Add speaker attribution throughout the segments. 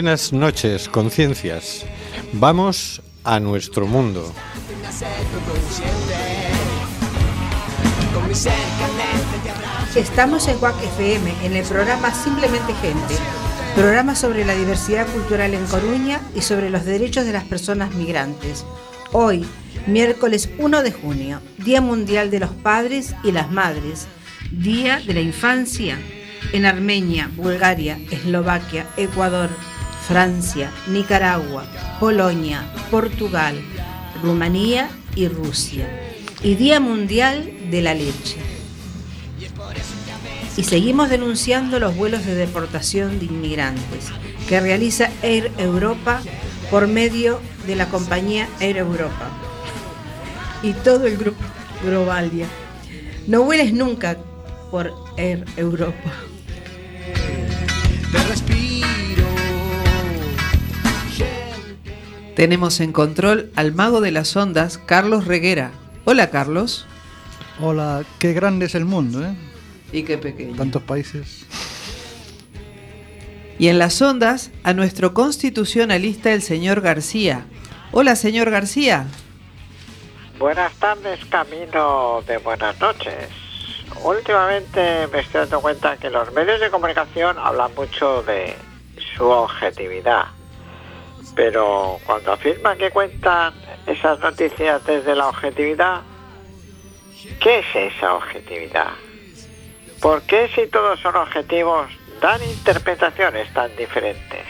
Speaker 1: Buenas noches, conciencias. Vamos a nuestro mundo.
Speaker 2: Estamos en WAC FM, en el programa Simplemente Gente, programa sobre la diversidad cultural en Coruña y sobre los derechos de las personas migrantes. Hoy, miércoles 1 de junio, Día Mundial de los Padres y las Madres, Día de la Infancia, en Armenia, Bulgaria, Eslovaquia, Ecuador, Francia, Nicaragua, Polonia, Portugal, Rumanía y Rusia. Y Día Mundial de la Leche. Y seguimos denunciando los vuelos de deportación de inmigrantes que realiza Air Europa por medio de la compañía Air Europa y todo el grupo Globalia. No vueles nunca por Air Europa.
Speaker 3: Tenemos en control al mago de las ondas, Carlos Reguera. Hola, Carlos.
Speaker 4: Hola, qué grande es el mundo, ¿eh?
Speaker 3: Y qué pequeño.
Speaker 4: Tantos países.
Speaker 3: Y en las ondas, a nuestro constitucionalista, el señor García. Hola, señor García.
Speaker 5: Buenas tardes, camino de buenas noches. Últimamente me estoy dando cuenta que los medios de comunicación hablan mucho de su objetividad. Pero cuando afirman que cuentan esas noticias desde la objetividad, ¿qué es esa objetividad? ¿Por qué si todos son objetivos dan interpretaciones tan diferentes?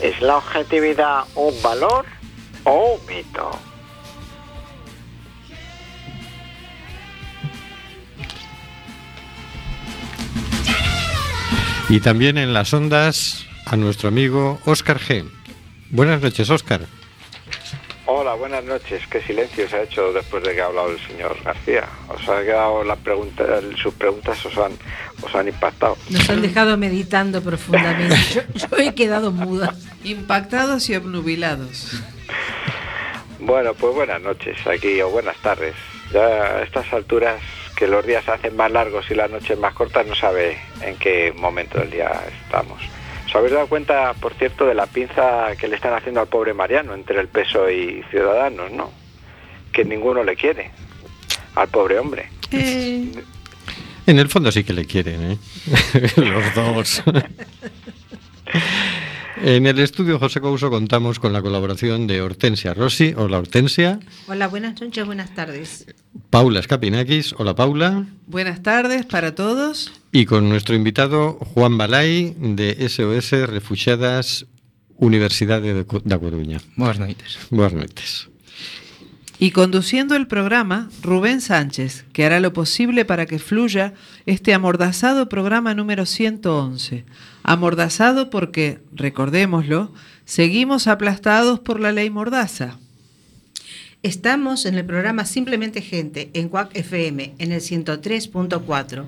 Speaker 5: ¿Es la objetividad un valor o un mito?
Speaker 1: Y también en las ondas a nuestro amigo Óscar G. Buenas noches, Óscar.
Speaker 6: Hola, buenas noches. ¿Qué silencio se ha hecho después de que ha hablado el señor García? ¿Os ha quedado las preguntas, sus preguntas os han, os han impactado?
Speaker 2: Nos han dejado meditando profundamente. Yo, yo he quedado muda.
Speaker 3: Impactados y obnubilados.
Speaker 6: Bueno, pues buenas noches aquí, o buenas tardes. Ya a estas alturas que los días se hacen más largos y las noches más cortas, no sabe en qué momento del día estamos. ¿Os habéis dado cuenta, por cierto, de la pinza que le están haciendo al pobre Mariano entre el peso y Ciudadanos, no? Que ninguno le quiere al pobre hombre.
Speaker 3: Eh,
Speaker 1: En el fondo sí que le quieren, ¿eh? Los dos. en el estudio José Couso contamos con la colaboración de Hortensia Rossi. Hola, Hortensia.
Speaker 2: Hola, buenas noches, buenas tardes.
Speaker 1: Paula Escapinakis. Hola, Paula.
Speaker 3: buenas tardes para todos.
Speaker 1: Y con nuestro invitado Juan Balay de SOS Refugiadas Universidad de da Coruña.
Speaker 7: Boas noites.
Speaker 1: Buenas noches.
Speaker 3: Y conduciendo el programa, Rubén Sánchez, que hará lo posible para que fluya este amordazado programa número 111. Amordazado porque, recordémoslo, seguimos aplastados por la ley Mordaza.
Speaker 2: Estamos en el programa Simplemente Gente en CUAC FM en el 103.4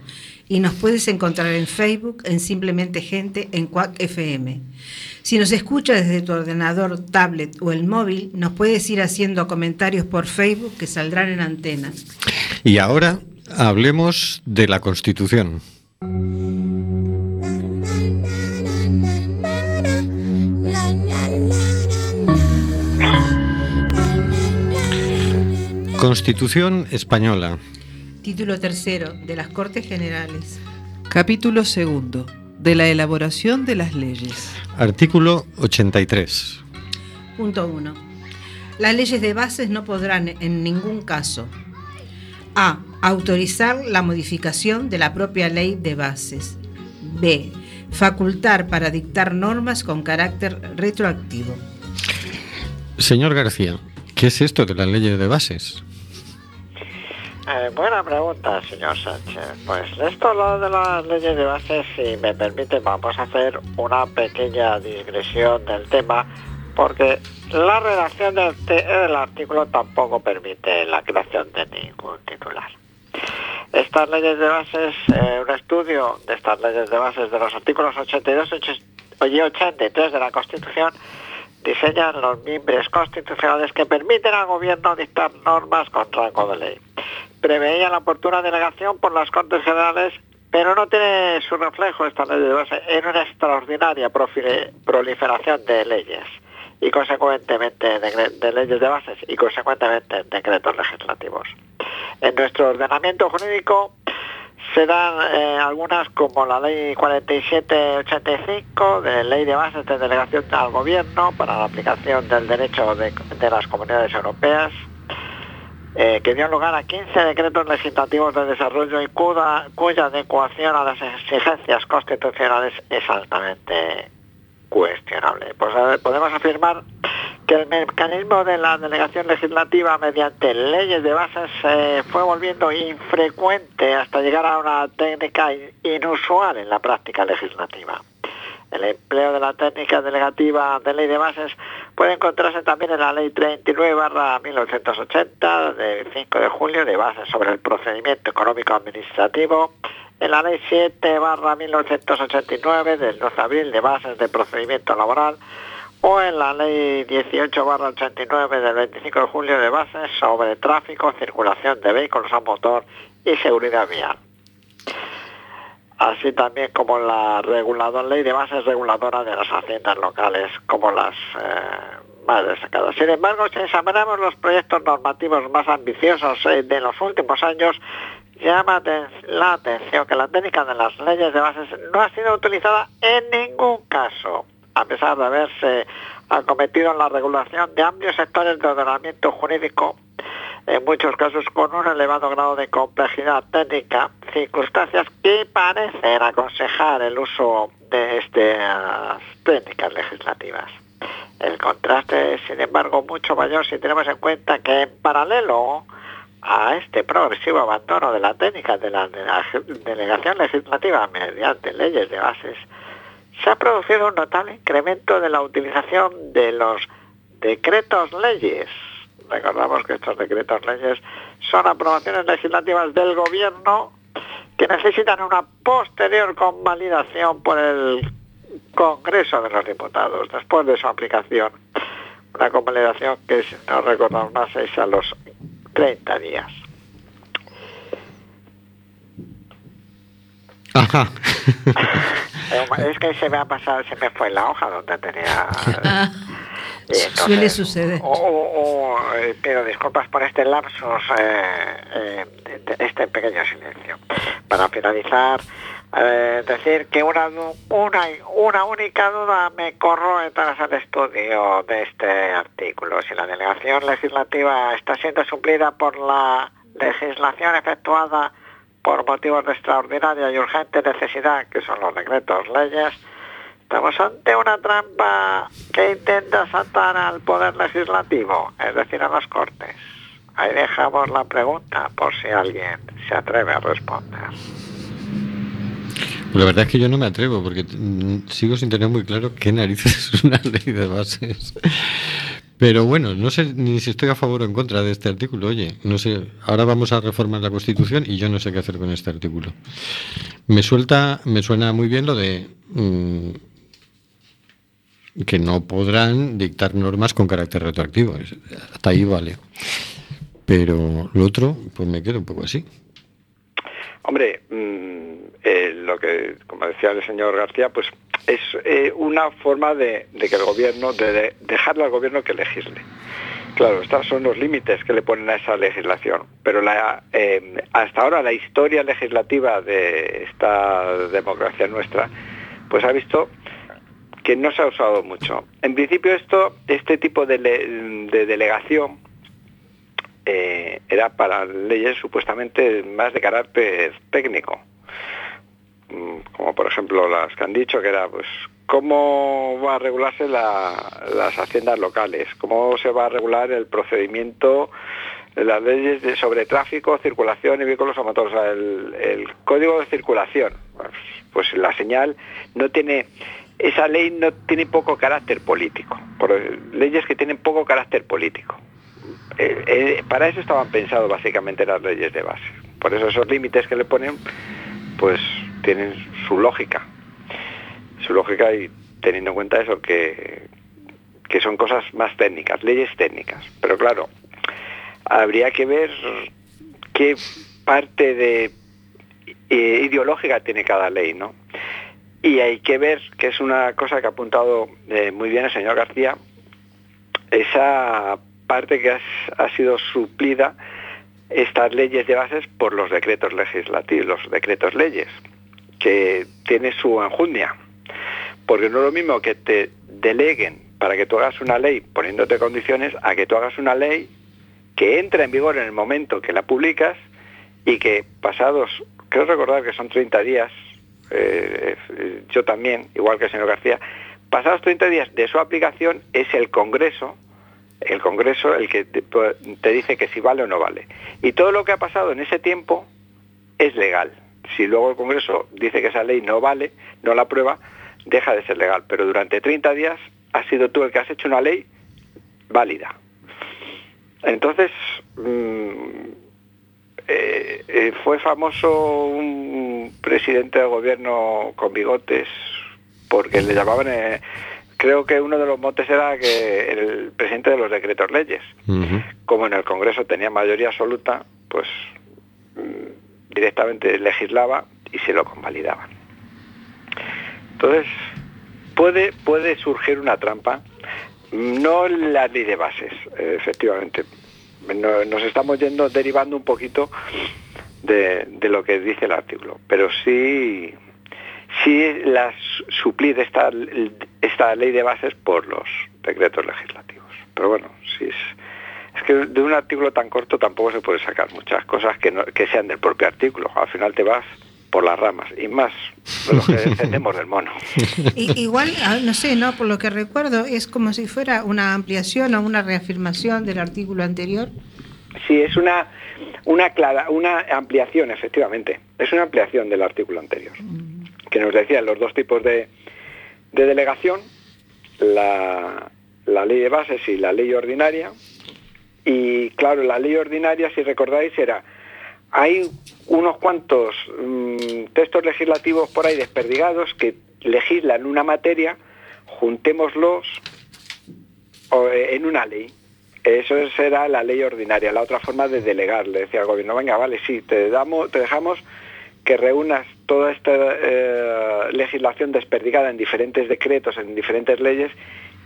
Speaker 2: y nos puedes encontrar en Facebook en Simplemente Gente en CUAC FM. Si nos escuchas desde tu ordenador, tablet o el móvil, nos puedes ir haciendo comentarios por Facebook que saldrán en antena.
Speaker 1: Y ahora hablemos de la Constitución. Constitución española.
Speaker 2: Título tercero de las Cortes Generales.
Speaker 3: Capítulo segundo. De la elaboración de las leyes.
Speaker 1: Artículo 83.
Speaker 2: Punto 1. Las leyes de bases no podrán en ningún caso A. Autorizar la modificación de la propia ley de bases. B. Facultar para dictar normas con carácter retroactivo.
Speaker 1: Señor García, ¿qué es esto de las leyes de bases?
Speaker 5: Eh, buena pregunta, señor Sánchez. Pues esto lo de las leyes de base, si me permite, vamos a hacer una pequeña digresión del tema, porque la redacción del, artículo tampoco permite la creación de ningún titular. Estas leyes de bases, eh, un estudio de estas leyes de bases de los artículos 82 y 83 de la Constitución diseñan los miembros constitucionales que permiten al gobierno dictar normas con rango de ley. Preveía la oportuna delegación por las Cortes Generales, pero no tiene su reflejo esta ley de base en una extraordinaria proliferación de leyes y consecuentemente de, leyes de bases y consecuentemente decretos legislativos. En nuestro ordenamiento jurídico se dan eh, algunas como la ley 4785 de ley de bases de delegación al gobierno para la aplicación del derecho de, las comunidades europeas, eh, que dio lugar a 15 decretos legislativos de desarrollo y cuya, adecuación a las exigencias constitucionales es altamente cuestionable. Pues podemos afirmar que el mecanismo de la delegación legislativa mediante leyes de bases se fue volviendo infrecuente hasta llegar a una técnica inusual en la práctica legislativa. El empleo de la técnica delegativa de ley de bases puede encontrarse también en la Ley 39-1980 del 5 de julio de bases sobre el procedimiento económico administrativo en la Ley 7 barra 1989 del 2 de abril de bases de procedimiento laboral o en la Ley 18 barra 89 del 25 de julio de bases sobre tráfico, circulación de vehículos a motor y seguridad vial. Así también como la reguladora, ley de bases reguladora de las haciendas locales, como las eh, más destacadas. Sin embargo, si examinamos los proyectos normativos más ambiciosos eh, de los últimos años, llama la atención que la técnica de las leyes de bases no ha sido utilizada en ningún caso, a pesar de haberse acometido en la regulación de amplios sectores de ordenamiento jurídico, en muchos casos con un elevado grado de complejidad técnica, circunstancias que parecen aconsejar el uso de estas técnicas legislativas. El contraste es, sin embargo, mucho mayor si tenemos en cuenta que en paralelo a este progresivo abandono de la técnica de la delegación legislativa mediante leyes de bases, se ha producido un notable incremento de la utilización de los decretos leyes. Recordamos que estos decretos leyes son aprobaciones legislativas del gobierno que necesitan una posterior convalidación por el Congreso de los Diputados después de su aplicación. Una convalidación que, si no recordamos más, es a los 30 días.
Speaker 1: Ajá.
Speaker 5: es que se me ha pasado, se me fue la hoja donde tenía...
Speaker 2: Suele suceder.
Speaker 5: O, eh, pido disculpas por este lapsus, eh, eh, este pequeño silencio. Para finalizar, eh, decir que una, una, una única duda me corroe tras el estudio de este artículo. Si la delegación legislativa está siendo suplida por la legislación efectuada por motivos de extraordinaria y urgente necesidad, que son los decretos leyes, estamos ante una trampa que intenta saltar al poder legislativo, es decir, a las Cortes. Ahí dejamos la pregunta por si alguien se atreve a responder.
Speaker 1: La verdad es que yo no me atrevo porque mm, sigo sin tener muy claro qué narices es una ley de bases. Pero bueno, no sé ni si estoy a favor o en contra de este artículo. Oye, no sé, ahora vamos a reformar la Constitución y yo no sé qué hacer con este artículo. Me suelta, me suena muy bien lo de mm, que no podrán dictar normas con carácter retroactivo. Hasta ahí vale. Pero lo otro, pues me quedo un poco así.
Speaker 6: Hombre, mm, eh, lo que, como decía el señor García, pues es eh, una forma de, que el gobierno, de, dejarle al gobierno que legisle. Claro, estos son los límites que le ponen a esa legislación, pero eh, hasta ahora la historia legislativa de esta democracia nuestra, pues ha visto que no se ha usado mucho. En principio esto, este tipo de delegación eh, era para leyes supuestamente más de carácter técnico, mm, como por ejemplo las que han dicho, que era pues cómo va a regularse las haciendas locales, cómo se va a regular el procedimiento, las leyes de, sobre tráfico, circulación y vehículos a motor, el, código de circulación. Pues, pues, la señal no tiene, esa ley no tiene poco carácter político, por, leyes que tienen poco carácter político. Eh, eh, para eso estaban pensados básicamente las leyes de base. Por eso esos límites que le ponen, pues tienen su lógica. Su lógica y teniendo en cuenta eso, que, que son cosas más técnicas, leyes técnicas. Pero claro, habría que ver qué parte de eh, ideológica tiene cada ley, ¿no? Y hay que ver, que es una cosa que ha apuntado eh, muy bien el señor García, esa parte que ha sido suplida estas leyes de bases por los decretos legislativos, los decretos leyes, que tiene su enjundia. Porque no es lo mismo que te deleguen para que tú hagas una ley poniéndote condiciones a que tú hagas una ley que entra en vigor en el momento que la publicas y que pasados, creo recordar que son 30 días, eh, eh, yo también, igual que el señor García, pasados 30 días de su aplicación es el Congreso, el Congreso el que te, dice que si vale o no vale. Y todo lo que ha pasado en ese tiempo es legal. Si luego el Congreso dice que esa ley no vale, no la aprueba, deja de ser legal. Pero durante 30 días has sido tú el que has hecho una ley válida. Entonces, mm, eh, fue famoso un presidente del gobierno con bigotes porque le llamaban, eh, creo que uno de los motes era que el presidente de los decretos leyes. Como en el Congreso tenía mayoría absoluta, pues mm, directamente legislaba y se lo convalidaban. Entonces, puede, puede surgir una trampa, no la ley de bases, efectivamente. No- nos estamos yendo, derivando un poquito de, de lo que dice el artículo, pero sí, sí la su- suplir esta, esta ley de bases por los decretos legislativos. Pero bueno, sí es, es que de un artículo tan corto tampoco se puede sacar muchas cosas que, no- que sean del propio artículo. Al final te vas por las ramas y más de lo que entendemos del mono.
Speaker 2: I- igual, ah, no sé, ¿no? Por lo que recuerdo, es como si fuera una ampliación o una reafirmación del artículo anterior.
Speaker 6: Sí, es una, una, clara, una ampliación, efectivamente. Es una ampliación del artículo anterior, que nos decía los dos tipos de, de delegación, la, la ley de bases y la ley ordinaria. Y claro, la ley ordinaria, si recordáis, era, hay unos cuantos mm, textos legislativos por ahí desperdigados que legislan una materia, juntémoslos eh, en una ley. Eso será la ley ordinaria, la otra forma de delegar. Le decía al gobierno, venga, vale, sí, te, damos, te dejamos que reúnas toda esta eh, legislación desperdigada en diferentes decretos, en diferentes leyes,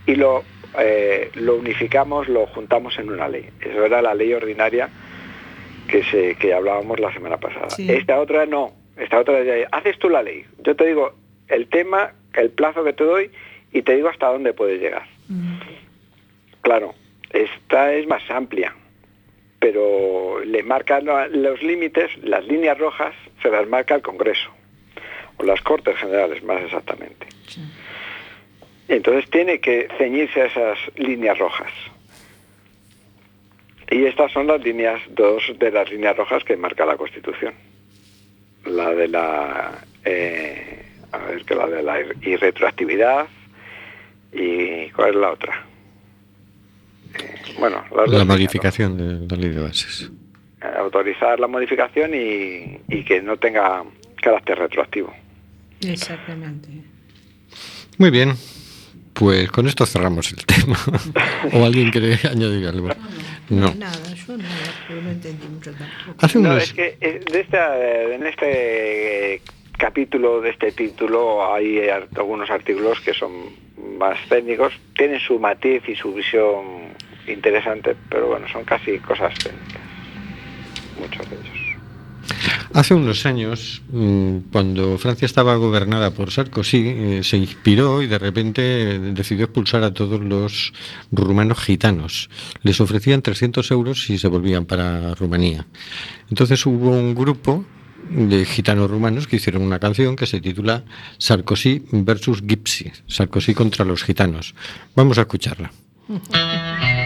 Speaker 6: y lo, eh, lo unificamos, lo juntamos en una ley. Eso era la ley ordinaria que, se, que hablábamos la semana pasada.
Speaker 2: Sí.
Speaker 6: Esta otra no, esta otra ya, haces tú la ley. Yo te digo el tema, el plazo que te doy, y te digo hasta dónde puedes llegar. Claro, esta es más amplia, pero le marcan lo- los límites, las líneas rojas, se las marca el Congreso, o las Cortes Generales más exactamente. Entonces tiene que ceñirse a esas líneas rojas. Y estas son las líneas, dos de las líneas rojas que marca la Constitución. La de la, eh, a ver, que la de la ir- irretroactividad y ¿cuál es la otra? Bueno,
Speaker 1: La
Speaker 6: líneas
Speaker 1: modificación de la ley de bases.
Speaker 6: Eh, autorizar la modificación y, y que no tenga carácter retroactivo.
Speaker 2: Exactamente.
Speaker 1: Muy bien. Pues con esto cerramos el tema. ¿O alguien quiere añadir algo? No.
Speaker 2: Nada, yo no, porque no entendí mucho tampoco.
Speaker 1: Hace
Speaker 6: No,
Speaker 1: unos...
Speaker 6: es que eh, de esta, eh, en este capítulo de este título hay algunos artículos que son más técnicos, tienen su matiz y su visión interesante, pero bueno, son casi cosas técnicas, muchos de ellos.
Speaker 1: Hace unos años, mm, cuando Francia estaba gobernada por Sarkozy, eh, se inspiró y de repente decidió expulsar a todos los rumanos gitanos. Les ofrecían 300 euros si se volvían para Rumanía. Entonces hubo un grupo de gitanos rumanos que hicieron una canción que se titula Sarkozy versus Gypsy, Sarkozy contra los gitanos. Vamos a escucharla.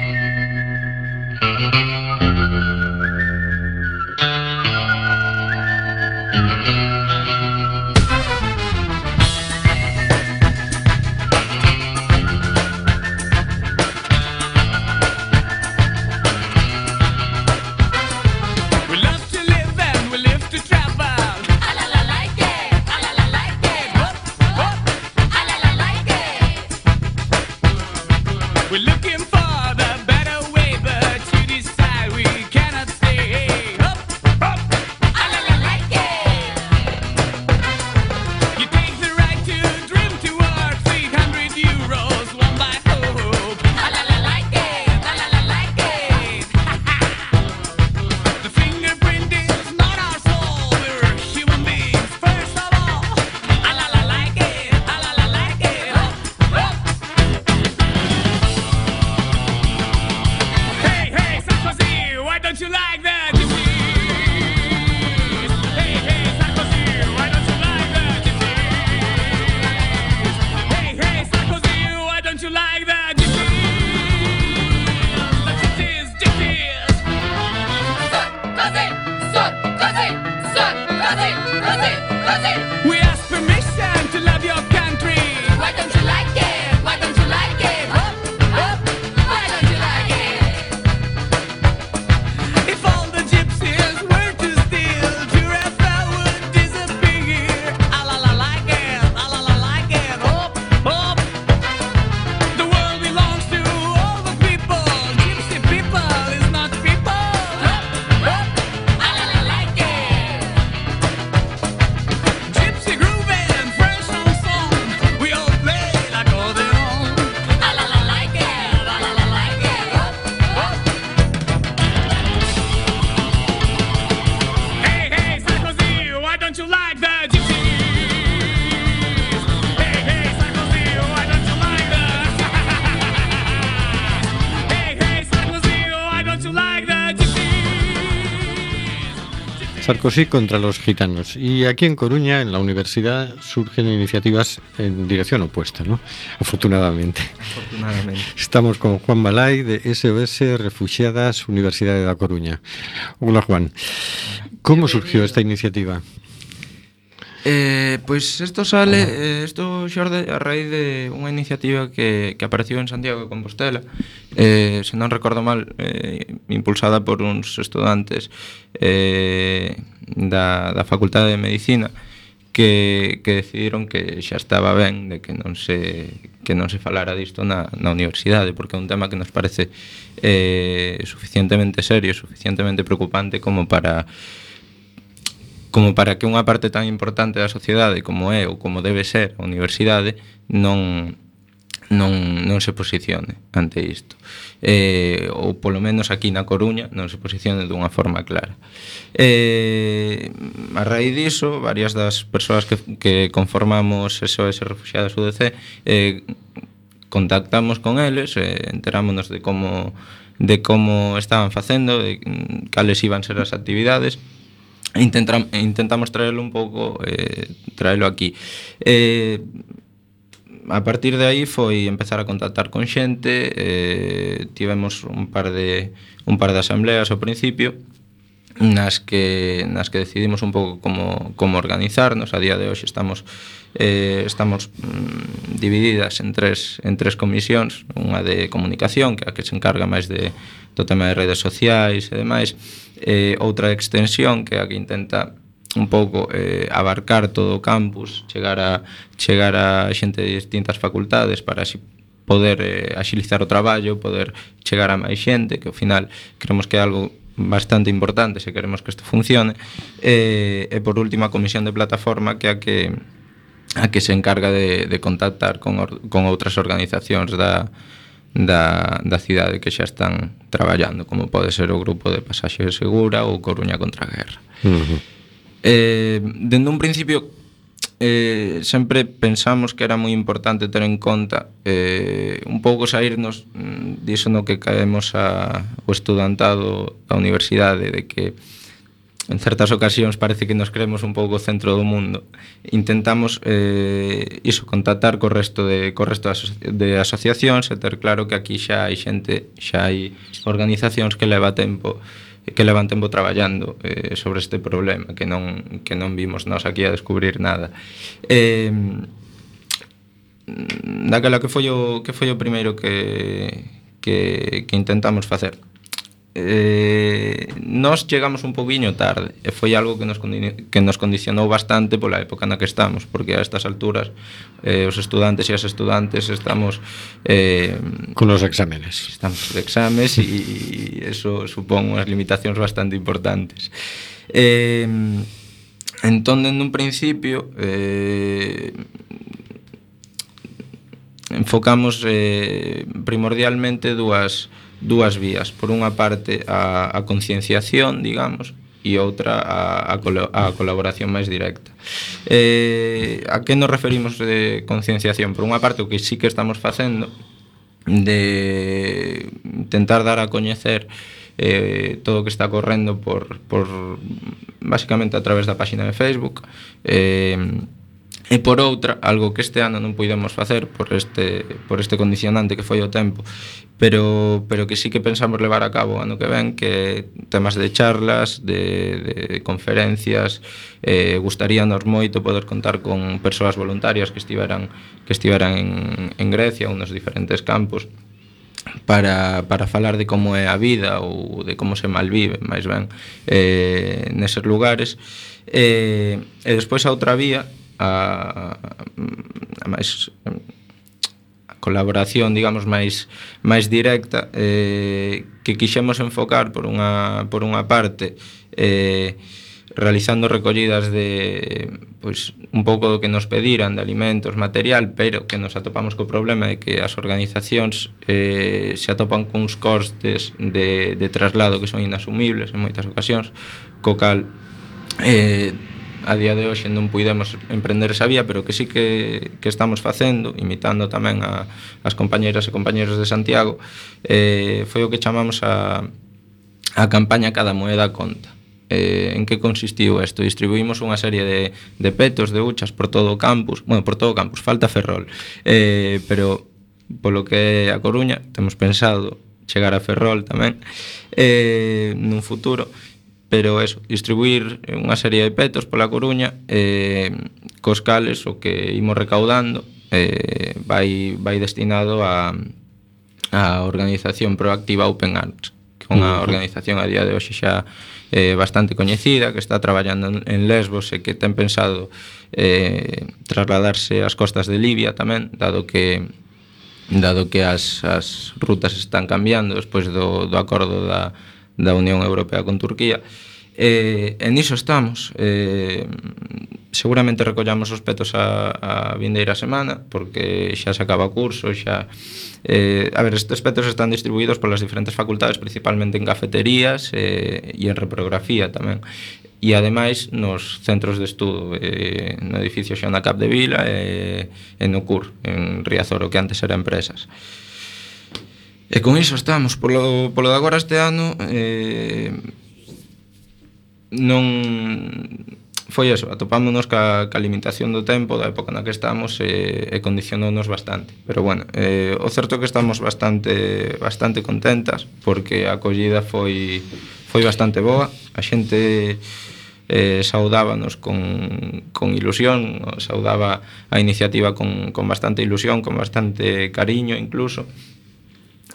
Speaker 8: Sarkozy
Speaker 1: contra los gitanos. Y aquí en Coruña, en la universidad, surgen iniciativas en dirección opuesta, ¿no? Afortunadamente.
Speaker 9: Afortunadamente.
Speaker 1: Estamos con Juan Balay de SOS Refugiadas Universidad de La Coruña. Hola Juan. ¿Cómo surgió esta iniciativa?
Speaker 9: Eh, Pois isto sale, isto eh, xorde a raíz de unha iniciativa que, que apareceu en Santiago de Compostela, eh, se non recordo mal, eh, impulsada por uns estudantes eh, da, da Facultade de Medicina, que, que decidiron que xa estaba ben de que non se, que non se falara disto na, na universidade, porque é un tema que nos parece eh, suficientemente serio, suficientemente preocupante como para como para que unha parte tan importante da sociedade como é ou como debe ser a universidade non non, non se posicione ante isto. Eh, ou polo menos aquí na Coruña non se posicione dunha forma clara. Eh, a raíz diso varias das persoas que, que conformamos SOS Refugiadas UDC eh, contactamos con eles eh, enterámonos de como de como estaban facendo de cales iban ser as actividades e Intentram, intentamos traerlo un pouco eh, traelo aquí. Eh, a partir de aí foi empezar a contactar con xente eh, tivemos un par de un par de asambleas ao principio nas que nas que decidimos un pouco como como organizarnos. A día de hoxe estamos eh estamos mm, divididas en tres en tres comisións, unha de comunicación que é a que se encarga máis de do tema de redes sociais e demais eh, outra extensión que é a que intenta un pouco eh, abarcar todo o campus, chegar a chegar a xente de distintas facultades para así poder eh, axilizar o traballo, poder chegar a máis xente, que ao final creemos que é algo bastante importante se queremos que isto funcione. Eh, e por última, a comisión de plataforma que é a que a que se encarga de, de contactar con, or, con outras organizacións da, da, da cidade que xa están traballando, como pode ser o grupo de Pasaxe Segura ou Coruña contra a Guerra.
Speaker 1: Uh -huh.
Speaker 9: eh, dende un principio eh, sempre pensamos que era moi importante ter en conta eh, un pouco sairnos mm, diso no que caemos a, o estudantado da universidade de que en certas ocasións parece que nos creemos un pouco o centro do mundo. Intentamos eh, iso contactar co resto de co resto de, aso de asociacións e ter claro que aquí xa hai xente, xa hai organizacións que leva tempo que levan tempo traballando eh, sobre este problema que non que non vimos nós aquí a descubrir nada. Eh, daquela que foi o que foi o primeiro que que que intentamos facer eh, nós chegamos un poquinho tarde e foi algo que nos, que nos condicionou bastante pola época na que estamos porque a estas alturas eh, os estudantes e as estudantes estamos eh,
Speaker 1: con os exámenes.
Speaker 9: Estamos de exámenes e eso supón unhas limitacións bastante importantes. Eh, entón en un principio eh, enfocamos eh, primordialmente dúas dúas vías. Por unha parte, a, a concienciación, digamos, e outra a, a, colo, a colaboración máis directa. Eh, a que nos referimos de concienciación? Por unha parte, o que sí que estamos facendo de tentar dar a coñecer eh, todo o que está correndo por, por basicamente a través da páxina de Facebook eh, E por outra, algo que este ano non puidemos facer por este, por este condicionante que foi o tempo, pero, pero que sí que pensamos levar a cabo ano que ven, que temas de charlas, de, de conferencias, eh, gustaríanos moito poder contar con persoas voluntarias que estiveran, que estiveran en, en Grecia ou nos diferentes campos, para, para falar de como é a vida ou de como se malvive, máis ben, eh, neses lugares. Eh, e despois a outra vía a, a máis a colaboración, digamos, máis máis directa eh, que quixemos enfocar por unha, por unha parte eh, realizando recollidas de pois un pouco do que nos pediran de alimentos, material, pero que nos atopamos co problema de que as organizacións eh, se atopan cuns costes de, de traslado que son inasumibles en moitas ocasións, co cal eh, a día de hoxe non puidemos emprender esa vía, pero que sí que, que estamos facendo, imitando tamén a, as compañeiras e compañeros de Santiago, eh, foi o que chamamos a, a campaña Cada Moeda Conta. Eh, en que consistiu isto? Distribuímos unha serie de, de petos, de huchas por todo o campus, bueno, por todo o campus, falta Ferrol, eh, pero polo que a Coruña temos pensado chegar a Ferrol tamén eh, nun futuro pero eso, distribuir unha serie de petos pola Coruña eh, cos cales o que imos recaudando eh, vai, vai destinado a, a organización proactiva Open Arms que é unha organización a día de hoxe xa eh, bastante coñecida que está traballando en Lesbos e que ten pensado eh, trasladarse ás costas de Libia tamén dado que dado que as, as rutas están cambiando despois do, do acordo da, da Unión Europea con Turquía. E, e niso estamos. E, seguramente recollamos os petos a, a vindeira semana, porque xa se acaba o curso, xa... Eh, a ver, estes petos están distribuídos polas diferentes facultades, principalmente en cafeterías eh, e en reprografía tamén e ademais nos centros de estudo eh, no edificio Xona Cap de Vila e, e no CUR en Riazoro que antes era empresas. E con iso estamos, polo, polo de agora este ano eh, non foi eso, atopámonos ca, ca limitación do tempo da época na que estamos e, e condicionounos bastante. Pero bueno, eh, o certo é que estamos bastante bastante contentas porque a acollida foi foi bastante boa, a xente eh, saudábanos con, con ilusión, saudaba a iniciativa con, con bastante ilusión, con bastante cariño incluso,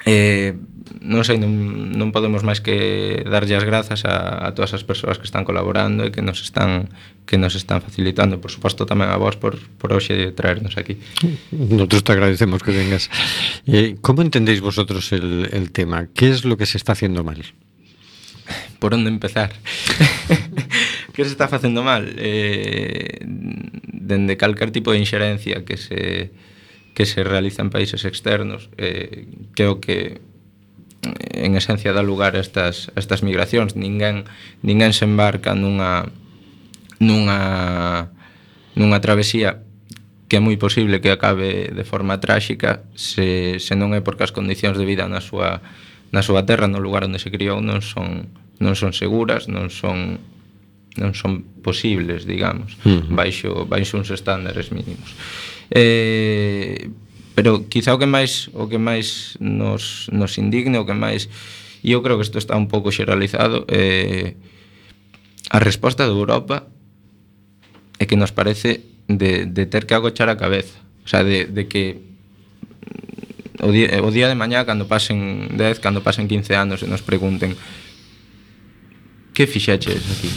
Speaker 9: Eh, non sei, non, non podemos máis que darlle as grazas a, a todas as persoas que están colaborando e que nos están que nos están facilitando, por suposto tamén a vos por, por hoxe traernos aquí.
Speaker 1: Nosotros te agradecemos que vengas. Eh, como entendéis vosotros el, el tema? Que es lo que se está haciendo mal?
Speaker 9: Por onde empezar? que se está facendo mal? Eh, dende calcar tipo de inxerencia que se que se realiza en países externos, eh, creo que eh, en esencia dá lugar a estas, a estas migracións. Ninguén, ninguén se embarca nunha, nunha, nunha travesía que é moi posible que acabe de forma tráxica se, se non é porque as condicións de vida na súa, na súa terra, no lugar onde se criou, non son, non son seguras, non son non son posibles, digamos, uh -huh. baixo baixo uns estándares mínimos. Eh, pero quizá o que máis o que máis nos nos indigne, o que máis e eu creo que isto está un pouco xeralizado, eh a resposta de Europa é que nos parece de, de ter que agochar a cabeza, o sea, de, de que o día, o día de mañá cando pasen 10, cando pasen 15 anos e nos pregunten que fixaches aquí?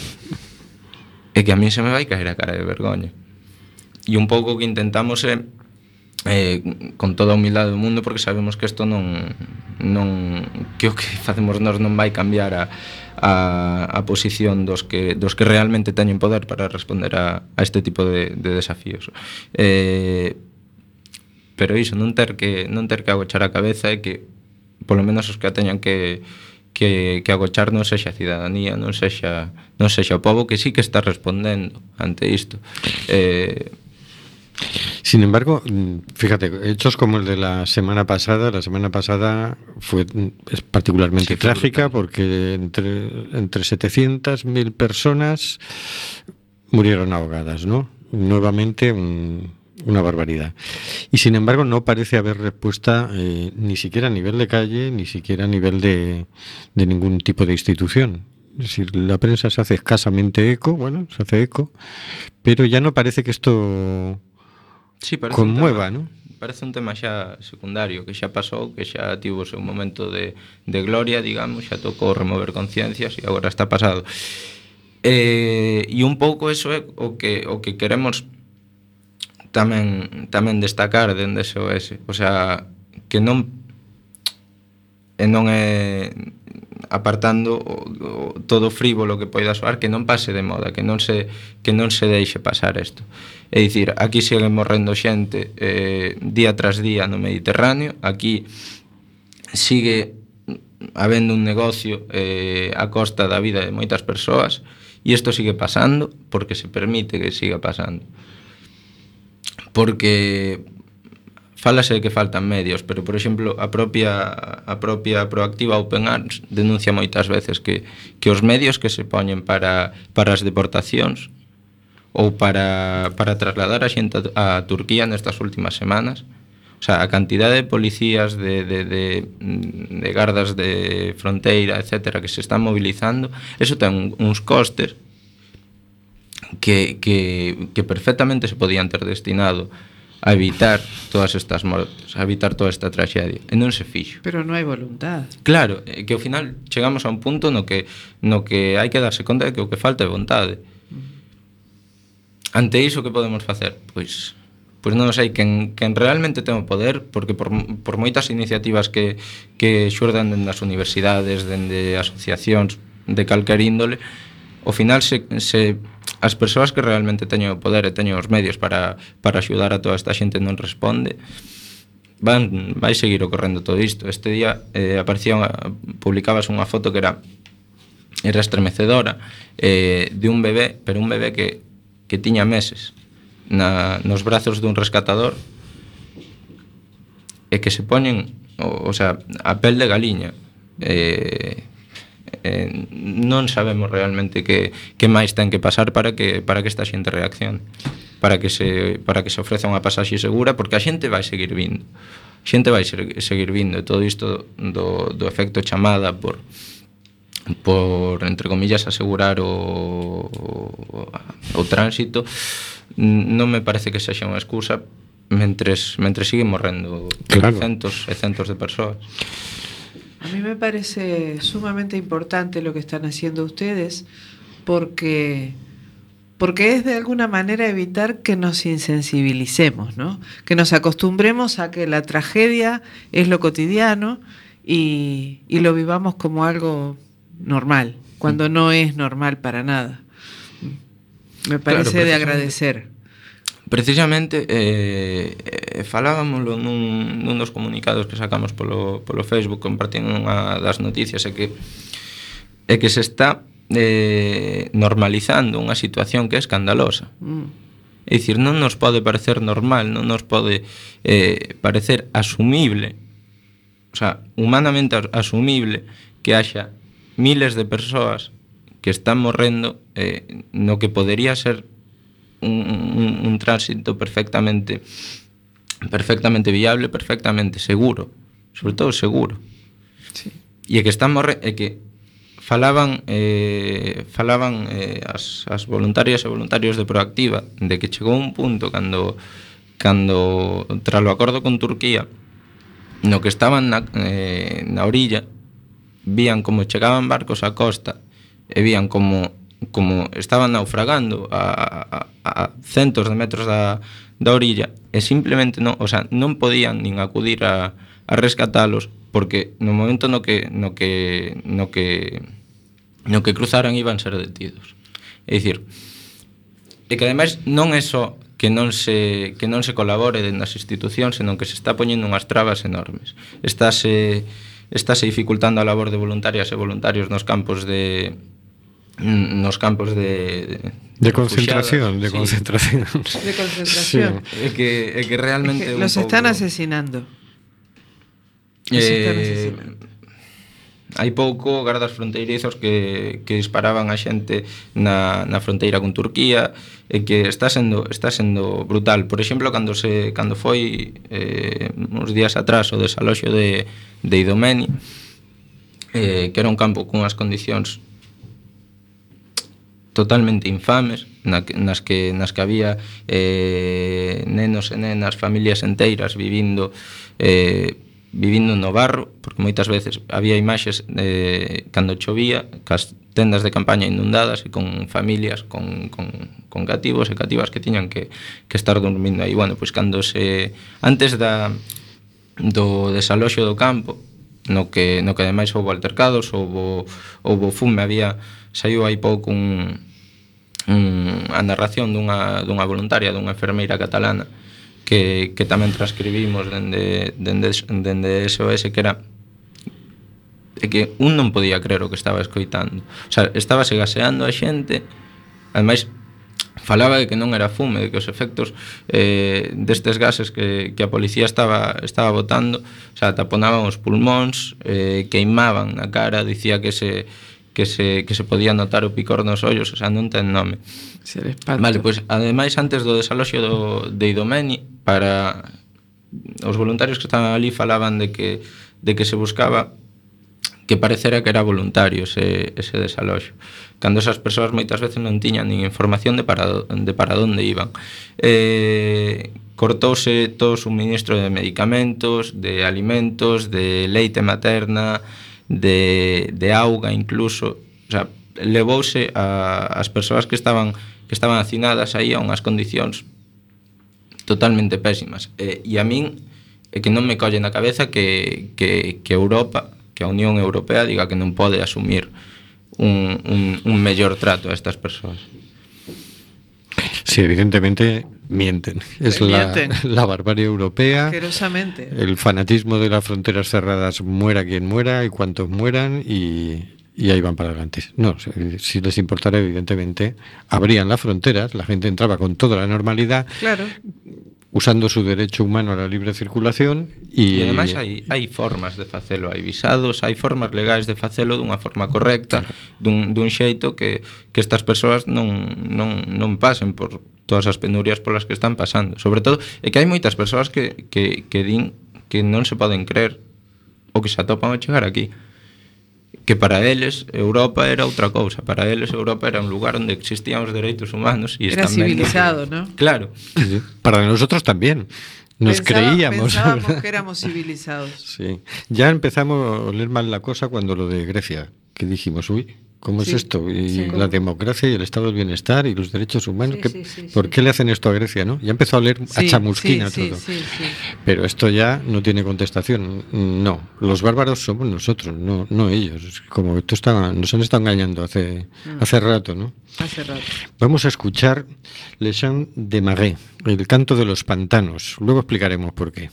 Speaker 9: é que a mí se me vai caer a cara de vergoña. E un pouco que intentamos é eh, con toda a humildade do mundo porque sabemos que isto non non que o que facemos nós non vai cambiar a, a, a posición dos que dos que realmente teñen poder para responder a, a este tipo de, de desafíos. Eh, pero iso non ter que non ter que agochar a cabeza é que polo menos os que a teñan que que, que agochar non sexa a cidadanía, non sexa, non sexa o povo que sí que está respondendo ante isto. Eh,
Speaker 1: Sin embargo, fíjate, hechos como el de la semana pasada, la semana pasada fue es particularmente
Speaker 9: Sí,
Speaker 1: trágica porque entre, entre 700.000 personas murieron ahogadas, ¿no? nuevamente un- una barbaridad. Y sin embargo no parece haber respuesta eh, ni siquiera a nivel de calle, ni siquiera a nivel de, de ningún tipo de institución. Es decir, la prensa se hace escasamente eco, bueno, se hace eco, pero ya no parece que esto
Speaker 9: Sí, parece
Speaker 1: conmueva, ¿no?
Speaker 9: Parece un tema xa secundario, que xa pasou, que xa tivo o seu momento de, de gloria, digamos, xa tocou remover conciencias e agora está pasado. Eh, e un pouco eso é o que o que queremos tamén tamén destacar dende SOS, o sea, que non e non é apartando o, o, todo frívolo que poida soar que non pase de moda, que non se que non se deixe pasar isto. É dicir, aquí segue morrendo xente eh, día tras día no Mediterráneo, aquí sigue habendo un negocio eh, a costa da vida de moitas persoas e isto sigue pasando porque se permite que siga pasando porque falase que faltan medios, pero por exemplo, a propia a propia proactiva Open Arms denuncia moitas veces que que os medios que se poñen para para as deportacións ou para para trasladar a xente a, a Turquía nestas últimas semanas, o sea, a cantidade de policías de de de de gardas de fronteira, etcétera, que se están mobilizando, eso ten uns costes que, que, que perfectamente se podían ter destinado a evitar todas estas mortes, a evitar toda esta traxedia. E non se fixo.
Speaker 3: Pero non hai voluntad.
Speaker 9: Claro, eh, que ao final chegamos a un punto no que no que hai que darse conta de que o que falta é vontade. Ante iso que podemos facer? Pois pois non sei quen, quen realmente ten o poder porque por, por moitas iniciativas que, que xurdan dende as universidades dende asociacións de calquer índole ao final se, se as persoas que realmente teñen o poder e teñen os medios para, para axudar a toda esta xente non responde van vai seguir ocorrendo todo isto. Este día eh, aparecía unha, publicabas unha foto que era era estremecedora eh, de un bebé, pero un bebé que, que tiña meses na, nos brazos dun rescatador e que se poñen o, o sea, a pel de galiña eh, eh, non sabemos realmente que, que máis ten que pasar para que, para que esta xente reaccione para que se, para que se ofreza unha pasaxe segura porque a xente vai seguir vindo a xente vai seguir vindo todo isto do, do efecto chamada por por, entre comillas, asegurar o, o, o tránsito non me parece que sexa unha excusa mentres, mentres siguen morrendo
Speaker 1: claro.
Speaker 9: centos e centos de persoas
Speaker 3: A mí me parece sumamente importante lo que están haciendo ustedes porque porque es de alguna manera evitar que nos insensibilicemos, ¿no? Que nos acostumbremos a que la tragedia es lo cotidiano y, y lo vivamos como algo normal, cuando no es normal para nada. Me parece de agradecer.
Speaker 9: Precisamente eh, eh, falábamoslo nun, nun dos comunicados que sacamos polo, polo Facebook compartindo unha das noticias é que é que se está eh, normalizando unha situación que é escandalosa.
Speaker 3: Mm.
Speaker 9: É dicir, non nos pode parecer normal, non nos pode eh, parecer asumible, o sea, humanamente asumible que haxa miles de persoas que están morrendo eh, no que podería ser un, un, un tránsito perfectamente perfectamente viable, perfectamente seguro, sobre todo seguro.
Speaker 3: Sí.
Speaker 9: E que estamos re, e que falaban eh, falaban eh, as, as voluntarias e voluntarios de Proactiva de que chegou un punto cando cando tras o acordo con Turquía no que estaban na, eh, na orilla vían como chegaban barcos á costa e vían como como estaban naufragando a, a, a centos de metros da, da orilla e simplemente non, o sea, non podían nin acudir a, a rescatalos porque no momento no que no que no que no que cruzaran iban ser detidos. É dicir, e que ademais non é só que non se que non se colabore nas institucións, senón que se está poñendo unhas trabas enormes. Estáse estáse dificultando a labor de voluntarias e voluntarios nos campos de nos campos de
Speaker 1: de concentración, de,
Speaker 9: sí.
Speaker 1: concentración.
Speaker 3: De concentración. Sí.
Speaker 9: É que é que realmente
Speaker 3: es que los, están
Speaker 9: pouco...
Speaker 3: asesinando. Eh, los están asesinando.
Speaker 9: Hai pouco gardas fronteirizos que, que disparaban a xente na, na fronteira con Turquía e que está sendo está sendo brutal. Por exemplo, cando se cando foi eh, uns días atrás o desaloxo de, de Idomeni eh, que era un campo cunhas condicións totalmente infames na, nas que nas que había eh, nenos e nenas, familias enteiras vivindo eh, vivindo no barro, porque moitas veces había imaxes eh, cando chovía, cas tendas de campaña inundadas e con familias, con, con, con cativos e cativas que tiñan que, que estar dormindo aí. Bueno, pois cando se... Antes da, do desaloxo do campo, no que, no que ademais houve altercados, houve, houve fume, había, saiu hai pouco un, un, a narración dunha, dunha voluntaria, dunha enfermeira catalana, que, que tamén transcribimos dende, dende, dende SOS, que era é que un non podía creer o que estaba escoitando. O sea, estaba se gaseando a xente, ademais falaba de que non era fume, de que os efectos eh, destes gases que, que a policía estaba, estaba botando, o sea, taponaban os pulmóns, eh, queimaban na cara, dicía que se, que se, que se podía notar o picor nos ollos, o sea, non ten nome. Vale, pois, pues, ademais, antes do desaloxo do, de Idomeni, para os voluntarios que estaban ali falaban de que, de que se buscaba que parecera que era voluntario ese, ese desaloxo. Cando esas persoas moitas veces non tiñan nin información de para, de para onde iban. Eh, cortouse todo o suministro de medicamentos de alimentos, de leite materna de, de auga incluso. O sea, levouse a, as persoas que estaban que estaban hacinadas aí a unhas condicións totalmente pésimas. Eh, e a min é que non me colle na cabeza que, que, que Europa que a Unión Europea diga que non pode asumir un, un, un mellor trato a estas persoas.
Speaker 1: Sí, evidentemente mienten. Es la,
Speaker 3: Mienten.
Speaker 1: la barbarie europea.
Speaker 3: Asquerosamente.
Speaker 1: El fanatismo de las fronteras cerradas, muera quien muera y cuantos mueran y, y ahí van para adelante. No, si- si les importara, evidentemente, abrían las fronteras, la gente entraba con toda la normalidad,
Speaker 3: Claro.
Speaker 1: usando o seu derecho humano á libre circulación e,
Speaker 9: e ademais hai, hai formas de facelo hai visados, hai formas legais de facelo dunha forma correcta dun, dun xeito que, que estas persoas non, non, non pasen por todas as penurias polas que están pasando. Sobre todo, é que hai moitas persoas que, que, que din que non se poden creer o que se atopan ao chegar aquí. Que para eles Europa era outra cousa, para eles Europa era un lugar onde existían os dereitos humanos e
Speaker 3: Era civilizado, ¿no?
Speaker 9: Claro.
Speaker 1: Para nosotros también. Nos
Speaker 3: Pensaba-
Speaker 1: creíamos.
Speaker 3: Pensábamos que éramos civilizados.
Speaker 1: Sí. Ya empezamos a oler mal la cosa cuando lo de Grecia, que dijimos, uy, ¿cómo
Speaker 3: Sí,
Speaker 1: es esto? Y
Speaker 2: sí.
Speaker 1: la democracia y el estado del bienestar y los derechos humanos.
Speaker 2: Sí,
Speaker 1: ¿qué-
Speaker 2: sí, sí,
Speaker 1: ¿Por
Speaker 2: sí.
Speaker 1: qué le hacen esto a Grecia? ¿no? Ya empezó a oler a
Speaker 3: Sí,
Speaker 1: chamusquina
Speaker 3: sí,
Speaker 1: todo.
Speaker 3: sí, sí, sí.
Speaker 1: Pero esto ya no tiene contestación. No, los bárbaros somos nosotros, no, no ellos. Como esto está, nos han estado engañando hace,
Speaker 3: Mm.
Speaker 1: hace rato, ¿no?
Speaker 3: Hace rato.
Speaker 1: Vamos a escuchar Le Chant de Marais, el canto de los pantanos. Luego explicaremos por qué.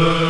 Speaker 1: good.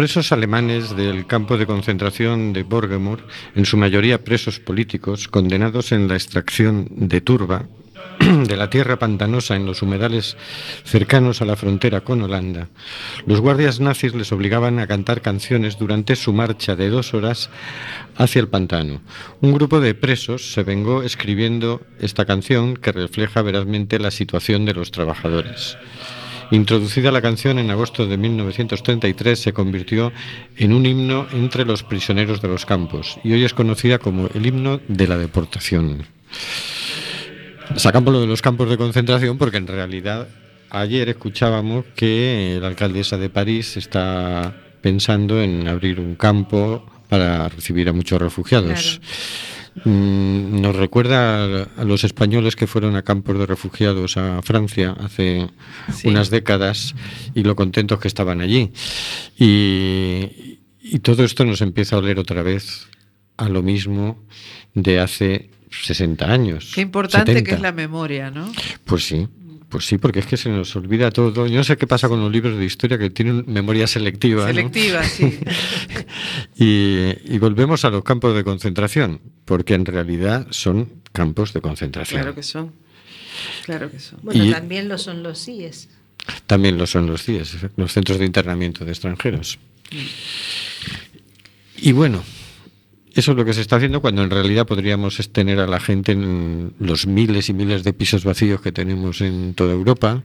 Speaker 1: Presos alemanes del campo de concentración de Borgemore, en su mayoría presos políticos, condenados en la extracción de turba de la tierra pantanosa en los humedales cercanos a la frontera con Holanda, los guardias nazis les obligaban a cantar canciones durante su marcha de dos horas hacia el pantano. Un grupo de presos se vengó escribiendo esta canción que refleja verazmente la situación de los trabajadores. Introducida la canción en agosto de 1933, se convirtió en un himno entre los prisioneros de los campos y hoy es conocida como el himno de la deportación. Sacamos lo de los campos de concentración porque en realidad ayer escuchábamos que la alcaldesa de París está pensando en abrir un campo para recibir a muchos refugiados. Nos recuerda a- los españoles que fueron a campos de refugiados a Francia hace
Speaker 3: Sí.
Speaker 1: unas décadas y lo contentos que estaban allí. Y, y todo esto nos empieza a oler otra vez a lo mismo de hace 60 años.
Speaker 3: Qué importante que
Speaker 1: 70.
Speaker 3: es la memoria, ¿no?
Speaker 1: Pues sí, pues sí, porque es que se nos olvida todo. Yo no sé qué pasa con los libros de historia que tienen memoria selectiva. ¿no?
Speaker 3: Selectiva, sí.
Speaker 1: Y, y volvemos a los campos de concentración, porque en realidad son campos de concentración.
Speaker 3: Claro que son. Claro que son.
Speaker 2: Bueno,
Speaker 1: Y-
Speaker 2: también lo son los CIES.
Speaker 1: También lo son los CIES, los centros de internamiento de extranjeros. Y bueno, eso es lo que se está haciendo cuando en realidad podríamos tener a la gente en los miles y miles de pisos vacíos que tenemos en toda Europa.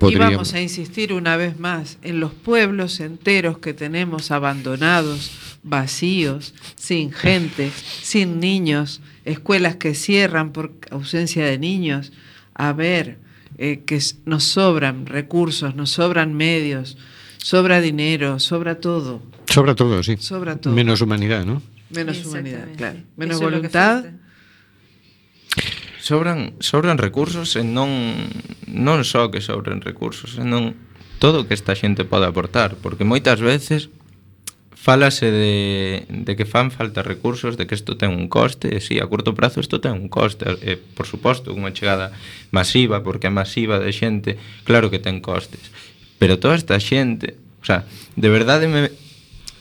Speaker 3: Y vamos a insistir una vez más en los pueblos enteros que tenemos abandonados, vacíos, sin gente, sin niños, escuelas que cierran por ausencia de niños. A ver, eh, que nos sobran recursos, nos sobran medios, sobra dinero, sobra todo,
Speaker 1: Sobra todo, sí.
Speaker 3: Sobra todo.
Speaker 1: Menos humanidad, ¿no?
Speaker 3: Menos humanidad, claro. Menos
Speaker 2: Eso
Speaker 3: voluntad.
Speaker 9: Sobran, sobran recursos e non, non só que sobren recursos, e non todo o que esta xente pode aportar, porque moitas veces falase de, de que fan falta recursos, de que isto ten un coste, e si, sí, a curto prazo isto ten un coste, e, por suposto, unha chegada masiva, porque é masiva de xente, claro que ten costes, pero toda esta xente, o sea, de verdade me,